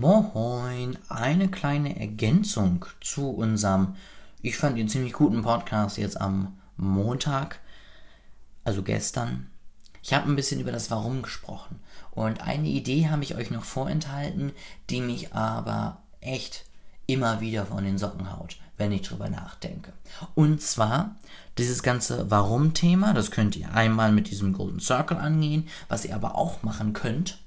Moin, eine kleine Ergänzung zu unserem, ich fand ihn ziemlich guten Podcast jetzt am Montag, also gestern. Ich habe ein bisschen über das Warum gesprochen und eine Idee habe ich euch noch vorenthalten, die mich aber echt immer wieder von den Socken haut, wenn ich drüber nachdenke. Und zwar dieses ganze Warum-Thema, das könnt ihr einmal mit diesem Golden Circle angehen, was ihr aber auch machen könnt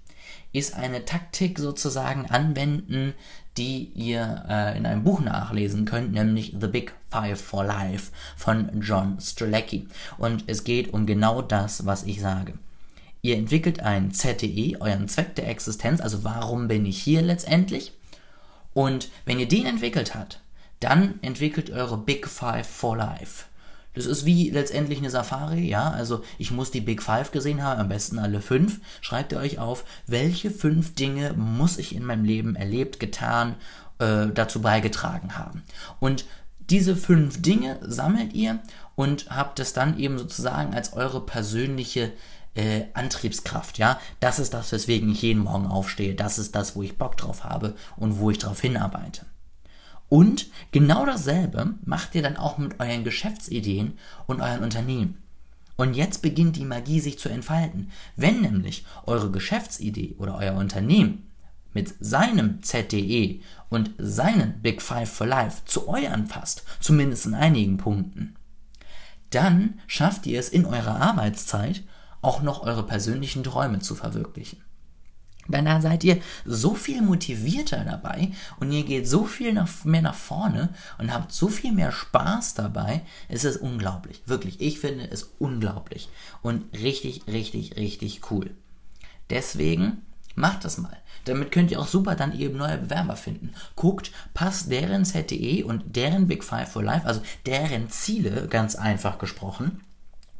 ist eine Taktik sozusagen anwenden, die ihr äh, in einem Buch nachlesen könnt, nämlich The Big Five for Life von John Strzelecki. Und es geht um genau das, was ich sage. Ihr entwickelt ein ZTE, euren Zweck der Existenz, also warum bin ich hier letztendlich? Und wenn ihr den entwickelt habt, dann entwickelt eure Big Five for Life. Das ist wie letztendlich eine Safari, ja. Also ich muss die Big Five gesehen haben, am besten alle fünf. Schreibt ihr euch auf, welche fünf Dinge muss ich in meinem Leben erlebt, getan, äh, dazu beigetragen haben. Und diese fünf Dinge sammelt ihr und habt es dann eben sozusagen als eure persönliche äh, Antriebskraft, ja. Das ist das, weswegen ich jeden Morgen aufstehe. Das ist das, wo ich Bock drauf habe und wo ich drauf hinarbeite. Und genau dasselbe macht ihr dann auch mit euren Geschäftsideen und euren Unternehmen. Und jetzt beginnt die Magie sich zu entfalten. Wenn nämlich eure Geschäftsidee oder euer Unternehmen mit seinem ZDE und seinen Big Five for Life zu euren passt, zumindest in einigen Punkten, dann schafft ihr es in eurer Arbeitszeit auch noch eure persönlichen Träume zu verwirklichen. Dann seid ihr so viel motivierter dabei und ihr geht so viel nach, mehr nach vorne und habt so viel mehr Spaß dabei. Es ist unglaublich. Wirklich, ich finde es unglaublich und richtig, richtig, richtig cool. Deswegen macht das mal. Damit könnt ihr auch super dann eben neue Bewerber finden. Guckt, passt deren ZTE und deren Big Five for Life, also deren Ziele, ganz einfach gesprochen,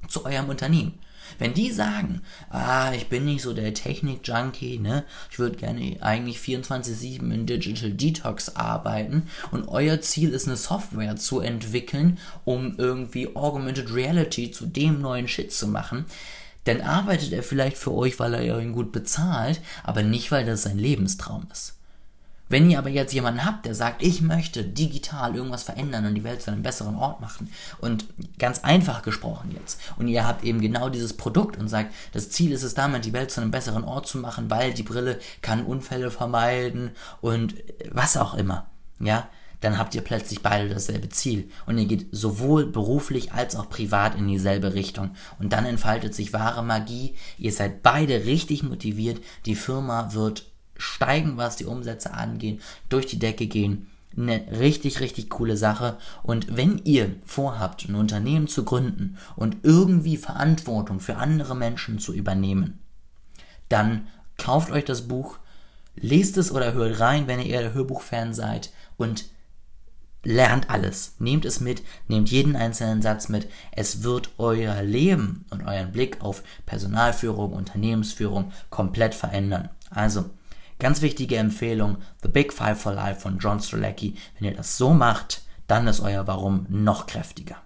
zu eurem Unternehmen. Wenn die sagen, ah, ich bin nicht so der Technik-Junkie, ne, ich würde gerne eigentlich 24-7 in Digital Detox arbeiten und euer Ziel ist, eine Software zu entwickeln, um irgendwie Augmented Reality zu dem neuen Shit zu machen, dann arbeitet er vielleicht für euch, weil er ihn gut bezahlt, aber nicht, weil das sein Lebenstraum ist. Wenn ihr aber jetzt jemanden habt, der sagt, ich möchte digital irgendwas verändern und die Welt zu einem besseren Ort machen und ganz einfach gesprochen jetzt und ihr habt eben genau dieses Produkt und sagt, das Ziel ist es damit, die Welt zu einem besseren Ort zu machen, weil die Brille kann Unfälle vermeiden und was auch immer, ja, dann habt ihr plötzlich beide dasselbe Ziel. Und ihr geht sowohl beruflich als auch privat in dieselbe Richtung. Und dann entfaltet sich wahre Magie, ihr seid beide richtig motiviert, die Firma wird steigen, was die Umsätze angeht, durch die Decke gehen. Eine richtig, richtig coole Sache. Und wenn ihr vorhabt, ein Unternehmen zu gründen und irgendwie Verantwortung für andere Menschen zu übernehmen, dann kauft euch das Buch, lest es oder hört rein, wenn ihr eher der Hörbuchfan seid und lernt alles. Nehmt es mit, nehmt jeden einzelnen Satz mit. Es wird euer Leben und euren Blick auf Personalführung, Unternehmensführung komplett verändern. Also, Ganz wichtige Empfehlung, The Big Five for Life von John Strelacki. Wenn ihr das so macht, dann ist euer Warum noch kräftiger.